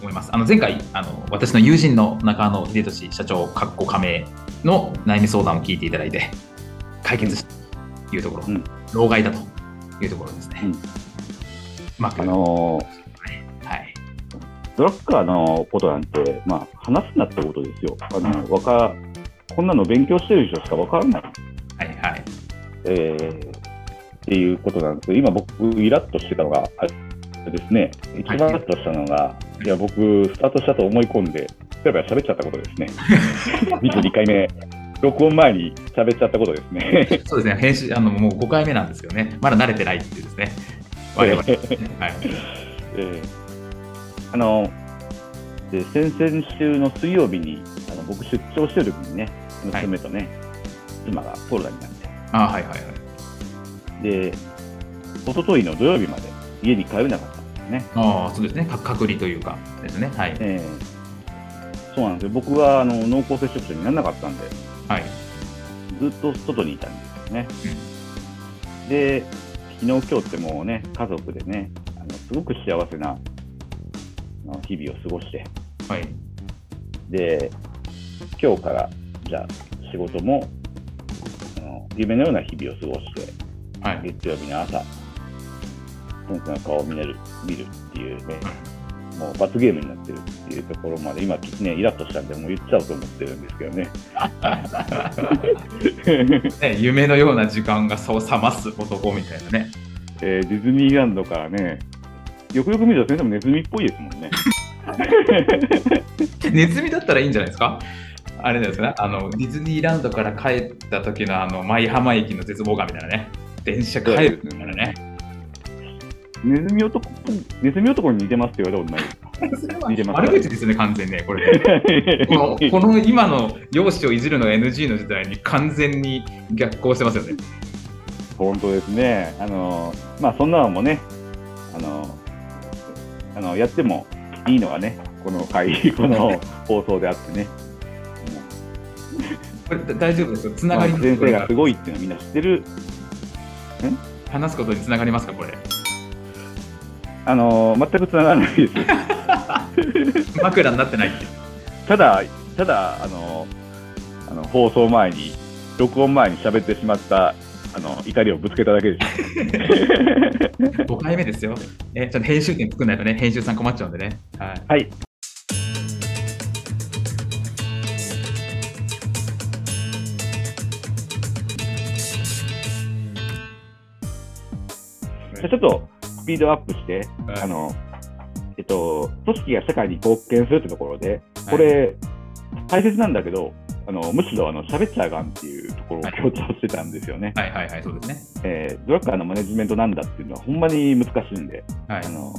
思います。あの前回あの、私の友人の中野秀俊社長、かっこ加盟の悩み相談を聞いていただいて、解決したというところ、うん老害だというところですね。うんうまく、あのはい、ドラッカーのことなんて、まあ、話すなってことですよ。あのわかこんなの勉強してる人しかわからない、はい、はい。えーっていうことなんですけど、今僕、イラッとしてたのが、あれですね、一番イラッとしたのが、い、や、僕、スタートしたと思い込んで、例えば喋っちゃったことですね。22回目、録音前に喋っちゃったことですね。そうですね、編集、あのもう5回目なんですけどね、まだ慣れてないっていうですね、我々、はい、えーあので先々週の水曜日にあの僕出張してる時にね娘とね、妻がコロナになっあはいはいはい。てで一昨日の土曜日まで家に帰れなかったよね、ああ、そうですね、か隔離というかですね、はい。えーそうなんですよ。僕はあの濃厚接触者にならなかったんで。はい。ずっと外にいたんですよね、で昨日今日ってもうね家族でねあのすごく幸せなあの日々を過ごして。はい。で、今日から、じゃあ、仕事も、あの夢のような日々を過ごして、はい。月曜日の朝、先生の顔を見れる見るっていうね、もう罰ゲームになってるっていうところまで、今、ね、イラッとしたんで、もう言っちゃおうと思ってるんですけどね。ね、夢のような時間がそう覚ます男みたいなね。えーディズニーランドからね、よくよく見ると先生もネズミっぽいですもんね。ネズミだったらいいんじゃないですか？あれですね、あの、ディズニーランドから帰った時のあの、舞浜駅の絶望感みたいなね。電車帰るからね。ネズミ男、ネズミ男に似てますって言われたことないですか似てます悪口ですね、完全にね、これ。このこの今の容姿をいじるのが NG の時代に完全に逆行してますよね。本当ですね。あの、まあ、そんなのもね、あの、あの、やってもいいのがね、この会、この放送であってね。これ大丈夫ですよ。つなまあがり先生がすごいっていうのはみんな知ってる？話すことにつながりますか、これ？あの、全くつながらないです。枕になってないって。ただ、ただ、あの、あの放送前に、録音前に喋ってしまった、あの、怒りをぶつけただけです。5回目ですよ。え、ちょっと編集点作んないとね、編集さん困っちゃうんでね。はい。はい。じゃあちょっとスピードアップして、はいあの、えっと、組織が社会に貢献するってところで、これ、大切なんだけど、あのむしろあの喋っちゃあかんっていうところを強調してたんですよね。はいはいはい、そうですね。えードラッカーのマネジメントなんだっていうのはほんまに難しいんで、はいあ。の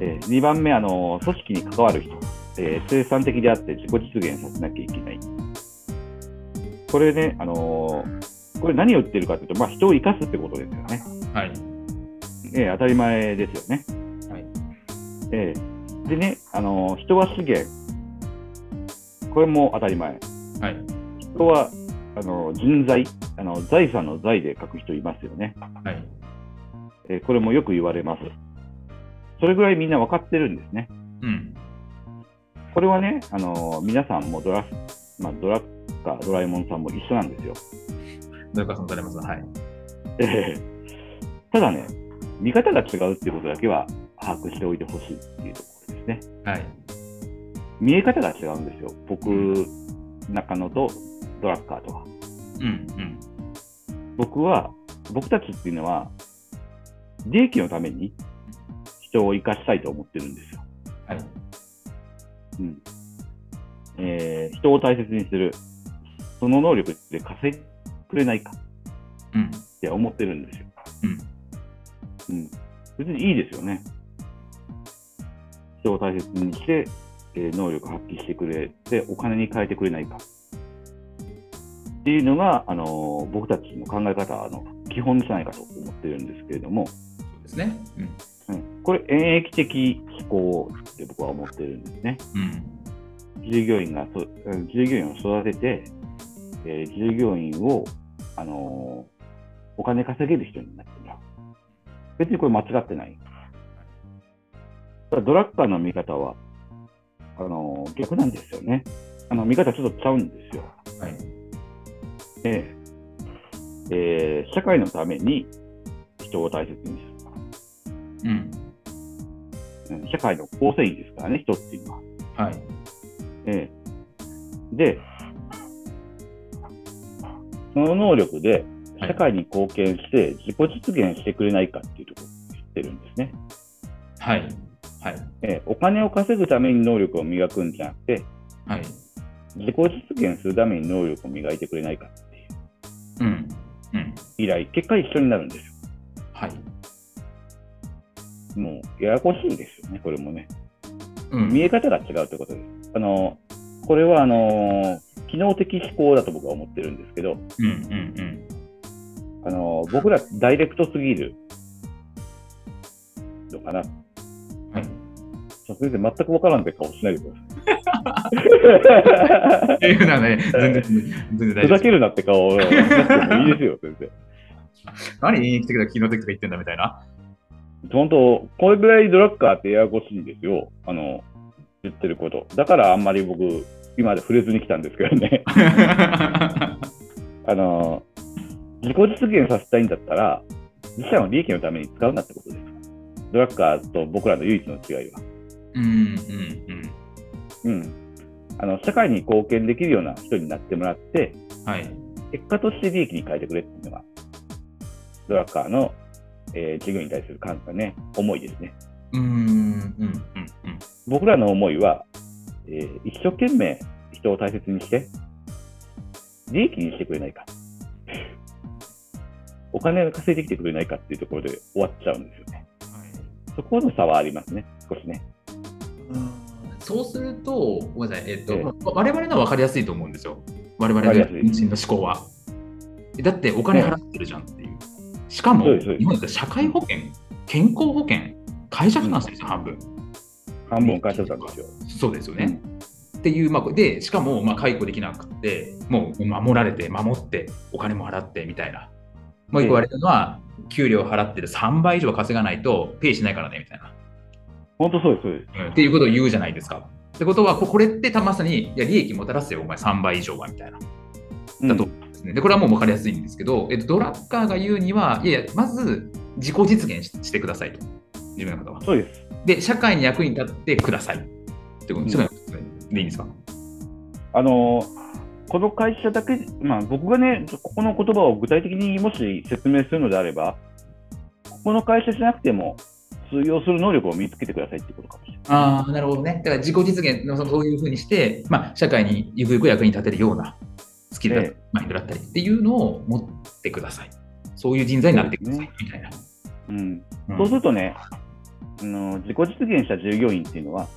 え2番目あの、組織に関わる人、えー生産的であって自己実現させなきゃいけない。これね、あのーこれ何を言ってるかというと、まあ、人を生かすってことですよね。はい。えー当たり前ですよね。はいえーでね、あのー人は資源。これも当たり前。はい。人はあの人材あの、財産の財で書く人いますよね。はい。えーこれもよく言われます。それぐらいみんな分かってるんですね。うん。これはね、あの皆さんもドラ,、まあ、ドラッカー、ドラえもんさんも一緒なんですよ。どういうか、そのされます？はい。えーただね、見方が違うっていうことだけは把握しておいてほしいっていうところですね。はい。見え方が違うんですよ。僕、中野とドラッカーとは。うん。うん。僕は、僕たちっていうのは、利益のために人を生かしたいと思ってるんですよ。はい。うん、えー人を大切にする、その能力で稼いでくれないかうん。って思ってるんですよ。うん。うん。別にいいですよね。人を大切にして、えー能力を発揮してくれて、お金に変えてくれないか。っていうのが、あのー僕たちの考え方の基本じゃないかと思ってるんですけれども、そうですね。うん。うん、これ、演疫的思考って僕は思ってるんですね。うん。従業員がそ、うん従業員を育てて、えー従業員を、あのーお金稼げる人になってもらう。別にこれ間違ってない。ドラッカーの見方は、あのー逆なんですよね。あの見方ちょっとちゃうんですよ。はい。えええー社会のために人を大切にする。うん。うん社会の構成員ですからね、人っていうのは。はい。ええで、その能力ではい社会に貢献して自己実現してくれないかっていうところを言ってるんですね。はい。はい。ええお金を稼ぐために能力を磨くんじゃなくて、はい。自己実現するために能力を磨いてくれないかっていううん。うん。依頼、結果一緒になるんですよ。はい。もう、ややこしいですよね、これもね。うん。見え方が違うということです。あの、これは、あの、機能的思考だと僕は思ってるんですけど、うん。うん。あの、僕らダイレクトすぎるのかな。はい。先生、全くわからんって顔しないでくだっていうのはね、全然、全然さい。大丈夫ふざけるなって顔いいですよ、先生。何演劇的だ、機能的とか言ってんだみたいな。本当、これぐらいドラッカーってややこしいんですよ。あの、言ってること。だからあんまり僕、今まで触れずに来たんですけどね。あの、自己実現させたいんだったら、自社の利益のために使うなってことです。ドラッカーと僕らの唯一の違いは。うん。うん。うん。うん。あの、社会に貢献できるような人になってもらって、はい。結果として利益に変えてくれっていうのが、ドラッカーの、えー、事業に対する感がね、思いですね。うん。うん。うん。僕らの思いは、えー一生懸命人を大切にして、利益にしてくれないか。お金を稼いできてくれないかっていうところで終わっちゃうんですよね。そこの差はありますね、少しね。そうすると、ごめんなさい、えっと、ええ我々のは分かりやすいと思うんですよ。我々の人の思考は。だってお金払ってるじゃんっていう。しかも、そうですそうです日本だと社会保険、健康保険、会社負担してるじゃん、半分。半分返してたんですよ。そうですよね。っていう、まあ、で、しかも、まあ、解雇できなくて、もう守られて、守って、お金も払ってみたいな。もう一個言われたのは、給料払ってる3倍以上稼がないと、ペイしないからね、みたいな。本当そうです、そうです。うんっていうことを言うじゃないですか。ってことは、ここれってたまさに、いや、利益もたらすよ、お前3倍以上は、みたいな。だと思うんですね。で、これはもう分かりやすいんですけど、えっと、ドラッカーが言うには、いやいや、まず自己実現ししてくださいと。自分の方は。そうです。で、社会に役に立ってください。ってことですよね。でいいんですか？あのーこの会社だけ、まあ、僕がね、ここの言葉を具体的にもし説明するのであれば、ここの会社じゃなくても通用する能力を見つけてくださいっていうことかもしれない。ああ、なるほどね。だから自己実現のそのそういうふうにして、まあ、社会にゆくゆく役に立てるようなスキルだったり、えマインドだったりっていうのを持ってください。そういう人材になってください、みたいな。うん、うんそうするとね、あの自己実現した従業員っていうのは、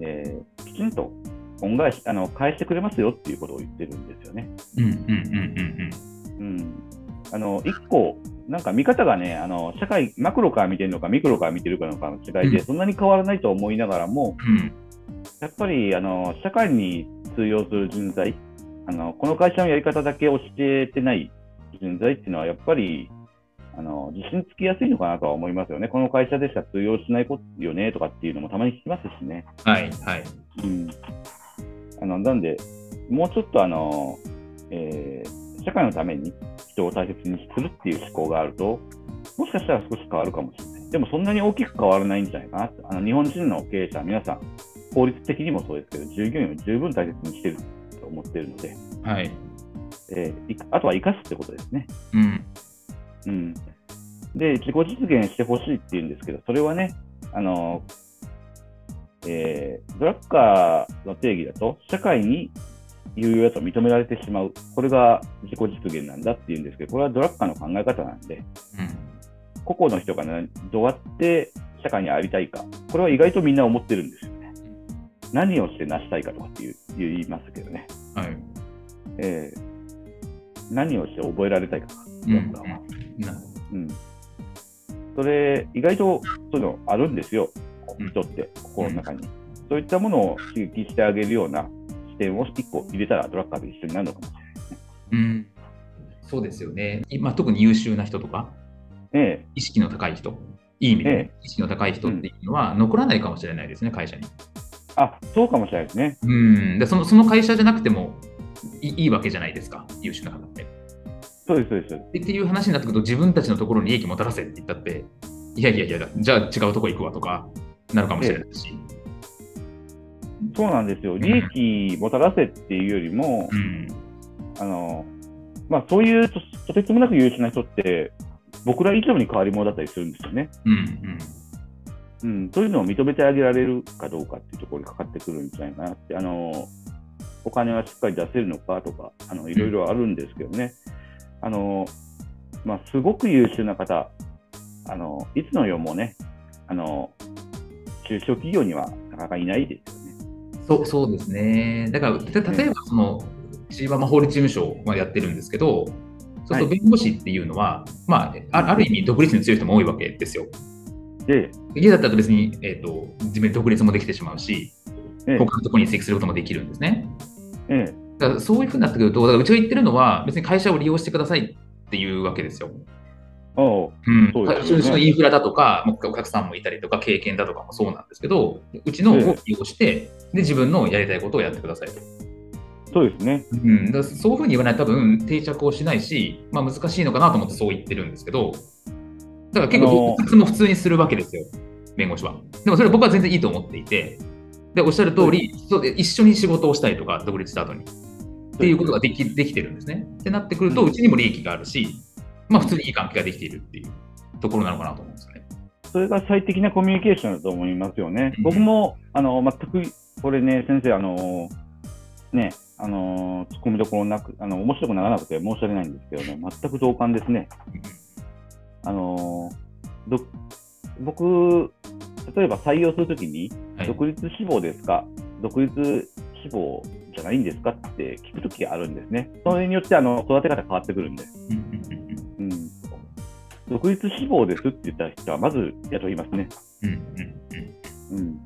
えーきちんと恩返しあの返してくれますよっていうことを言ってるんですよね。うんうんうんうんうん、あの一個、なんか見方がね、あの社会、マクロから見てるのか、ミクロから見てるかのかの違いで、うんそんなに変わらないと思いながらも、うん。うんやっぱりあの社会に通用する人材あの、この会社のやり方だけ教えてない人材っていうのは、やっぱりあの自信つきやすいのかなとは思いますよね。この会社でしか通用しないことよねとかっていうのもたまに聞きますしね。はいはい。うん、あのなんで、もうちょっとあの、えー社会のために人を大切にするっていう思考があると、もしかしたら少し変わるかもしれない。でもそんなに大きく変わらないんじゃないかなってあの日本人の経営者は皆さん、法律的にもそうですけど、従業員を十分大切にしてると思っているので、はい。えーいあとは生かすってことですね。うん。うん、で、自己実現してほしいっていうんですけど、それはね、あのえードラッカーの定義だと、社会に有用だと認められてしまう。これが自己実現なんだっていうんですけど、これはドラッカーの考え方なんで、個々の人が、ね、どうやって社会にありたいか、これは意外とみんな思ってるんですよね。何をして成したいかとかっていう言いますけどね。うん。はい。えー何をして覚えられたいか、ドラッカーは。なるほどうん。それ、意外とそういうのあるんですよ、人って、心の中に。そういったものを刺激してあげるような視点を1個入れたら、ドラッカーと一緒になるのかもしうん。そうですよね。今、特に優秀な人とか、れない。え意識の高い人、いい意味でね、意識の高い人っていうのは残らないかもしれないですね、会社に。えあ、そうかもしれないですね。うん。でそのその会社じゃなくてもいいいいわけじゃないですか、優秀な方って。そうです、そうです。でっていう話になってくると、自分たちのところに利益もたらせって言ったって、いやいやいや、じゃあ違うとこ行くわとかなるかもしれないし。そうなんですよ。利益もたらせっていうよりも、うん。あの、まあ、そういうととてつもなく優秀な人って、僕ら以上に変わり者だったりするんですよね。うん。うん、そういうのを認めてあげられるかどうかっていうところにかかってくるんじゃないかなって、あのお金はしっかり出せるのかとか、あのいろいろあるんですけどね、あのまあ、すごく優秀な方、あのいつの世もね、あの中小企業にはなかなかいないですよね。そうそうですね。だから、た例えばその、千葉法律事務所はやってるんですけど、そうすると弁護士っていうのは、まあ、あある意味独立に強い人も多いわけですよ。で、家だったら別に、えー、と自分で独立もできてしまうし、ええ他のところに移籍することもできるんですね。ええだからそういうふうになってくると、だからうちが言ってるのは、別に会社を利用してくださいっていうわけですよ。おううんそうですよねうちのインフラだとか、お客さんもいたりとか、経験だとかもそうなんですけど、うちのを利用して、で自分のやりたいことをやってくださいと。そうですね。うん、だそういうふうに言わないと多分定着をしないし、まあ、難しいのかなと思ってそう言ってるんですけど、だから結構、普通も普通にするわけですよ、弁護士は。でもそれ僕は全然いいと思っていて、でおっしゃる通り、そうで一緒に仕事をしたりとか、独立した後に。っていうことができできてるんですね。ってなってくると、うんうちにも利益があるし、まあ、普通にいい関係ができているっていうところなのかなと思うんですよね。それが最適なコミュニケーションだと思いますよね。うん僕もあの全くこれね、先生、あのね、あの突っ込みどころなく、あの面白くならなくて申し訳ないんですけどね、全く同感ですね。あのど僕、例えば採用するときに、はい独立志望ですか、独立志望じゃないんですかって聞くときがあるんですね。それによってあの育て方変わってくるんで。独立志望ですって言った人はまず雇いますね。うんうんうんうん、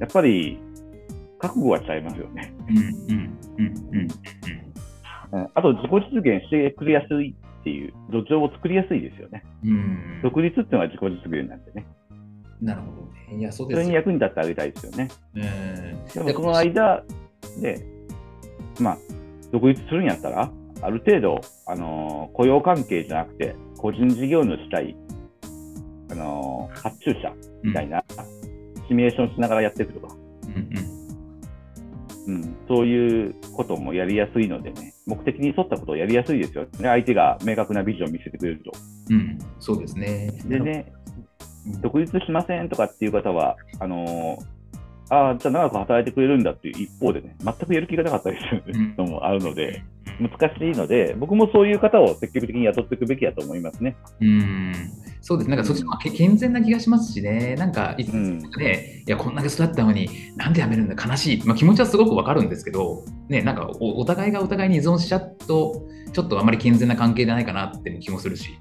やっぱり覚悟はちゃいますよね。うんうんうんうんうんあと自己実現してくれやすいっていう土壌を作りやすいですよね。うん独立っていうのは自己実現なんでね。なるほどね。いや、そうそですよ。れに役に立ってあげたいですよね。うんでもその間で、まあ、独立するんやったら、ある程度、あのー雇用関係じゃなくて、個人事業主対、あのー発注者みたいな、シミュレーションしながらやっていくとか、うんうん。うん、そういうこともやりやすいのでね、目的に沿ったことをやりやすいですよね、相手が明確なビジョンを見せてくれると。うん、そうですね。でね、うん、独立しませんとかっていう方は、あのーああ、じゃあ長く働いてくれるんだっていう一方でね、全くやる気がなかったりするのもあるので、難しいので、僕もそういう方を積極的に雇っていくべきだと思いますね。うん、そうです。なんかそっちの方がけ健全な気がしますしね。なんか、いつうんね、いや、こんだけ育ったのに、なんで辞めるんだ、悲しい。まあ、気持ちはすごくわかるんですけど、ね、なんかお、お互いがお互いに依存しちゃうと、ちょっとあまり健全な関係じゃないかなっていう気もするし。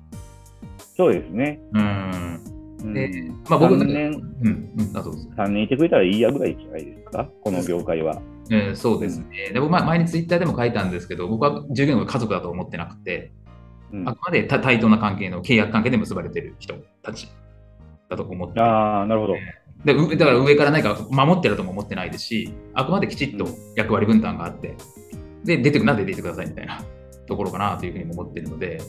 そうですね。うん。うんでまあ僕3年、うん、うん、あそうです。3年いてくれたらいいやぐらいじゃないですか、この業界は。うん、そうですね。で僕、まあ前にツイッターでも書いたんですけど、僕は従業員が家族だと思ってなくて、うんあくまでた対等な関係の契約関係で結ばれてる人たちだと思ってああ、なるほど。でうだから上から何か守ってるとも思ってないですし、あくまできちっと役割分担があって、で、出てくなんで出てくださいみたいなところかなというふうにも思ってるので、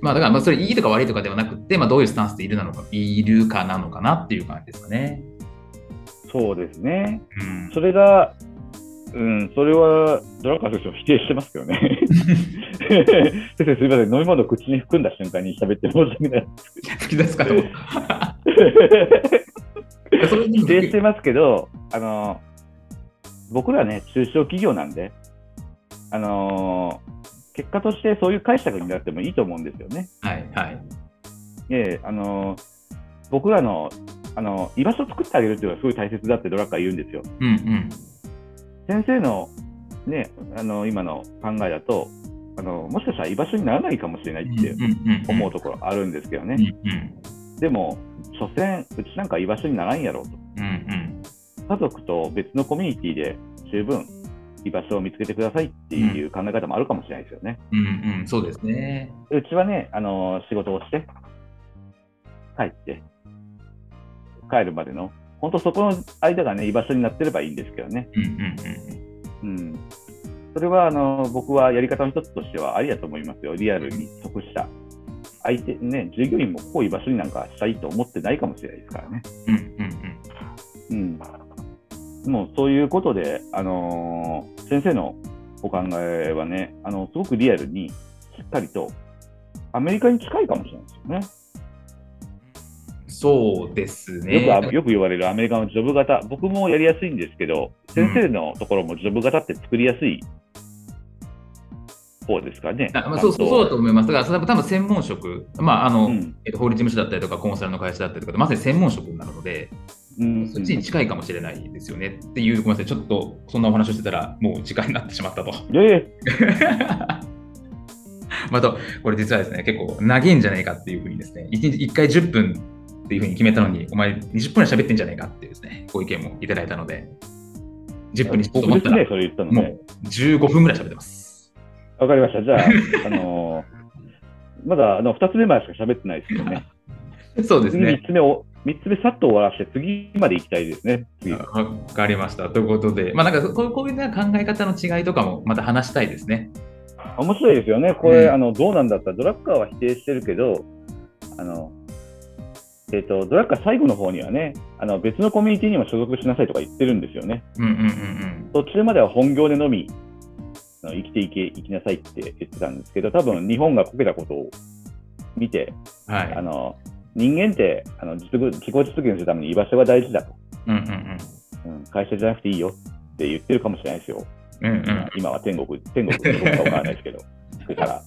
まあだからまあそれいいとか悪いとかではなくて、まあどういうスタンスでいるなのか、いるかなのかなっていう感じですかね。そうですね。うん。それが、うん、それはドラッカー選手も否定してますけどね。先生、すみません、飲み物を口に含んだ瞬間に喋って申し訳ない。吹き出すかと否定してますけど、あの僕らね、中小企業なんで、あの結果としてそういう解釈になってもいいと思うんですよね。はいはい。ええあの僕らのあの居場所を作ってあげるっていうのはすごい大切だってドラッカーは言うんですよ。うんうん。先生の,、ね、あの今の考えだとあの、もしかしたら居場所にならないかもしれないって思うところあるんですけどね。でも、所詮、うちなんか居場所にならんやろうと。うんうん。家族と別のコミュニティで十分居場所を見つけてくださいっていう考え方もあるかもしれないですよね。うんうん。そうですね。うちはね、あの仕事をして、帰って、帰るまでの、本当そこの間がね、居場所になってればいいんですけどね。うんうんうん。うん。それは、あの、僕はやり方の一つとしてはありだと思いますよ。リアルに即した。相手、ね、従業員もここ居場所になんかしたいと思ってないかもしれないですからね。うん。もうそういうことで、あのー先生のお考えはね、あの、すごくリアルに、しっかりと、アメリカに近いかもしれないですよね。うん。そうですね。よくあよく言われるアメリカのジョブ型、僕もやりやすいんですけど、先生のところもジョブ型って作りやすい方ですかね。あまあ、そうそうそうだと思います。だから、それは多分専門職、まああのうんえっと、法律事務所だったりとか、コンサルの会社だったりとか、まさに専門職になるので、うんそっちに近いかもしれないですよねっていう、ごめんなさい、ちょっとそんなお話をしてたら、もう時間になってしまったと。で、また、これ実はですね、結構長いんじゃないかっていうふうにですね、1日1回10分っていうふうに決めたのに、お前20分は喋ってんじゃないかっていうですね、ご意見もいただいたので、10分にしようと思ったら、僕ですね、それ言ったのもね。う15分ぐらい喋ってます。わかりました。じゃあ、あのー まだあの2つ目までしか喋ってないですけどね。次 そうですね3。つ目を、三つ目さっと終わらせて、次まで行きたいですね。次わかりました。ということで、まあなんかこうこういうね考え方の違いとかもまた話したいですね。面白いですよね。これ、うんあのどうなんだったら、ドラッカーは否定してるけど、あの、えっ、と、ドラッカー最後の方にはね、あの別のコミュニティにも所属しなさいとか言ってるんですよね。うんうんうん途中までは本業でのみ、あの生きていけ、生きなさいって言ってたんですけど、多分日本がこけたことを見て、うん。はい。あの、人間ってあの実自己実現するために居場所が大事だと、うんうんうん。会社じゃなくていいよって言ってるかもしれないですよ。うん。うんうん。今は天国、天国かどうからないですけど、から。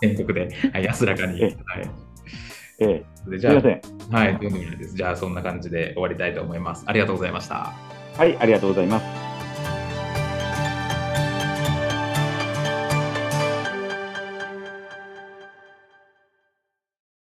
全国で、はい、安らかに。えはい。ええ、じゃあ、みません。はい、とんでもないです。じゃあ、そんな感じで終わりたいと思います。ありがとうございました。はい、ありがとうございます。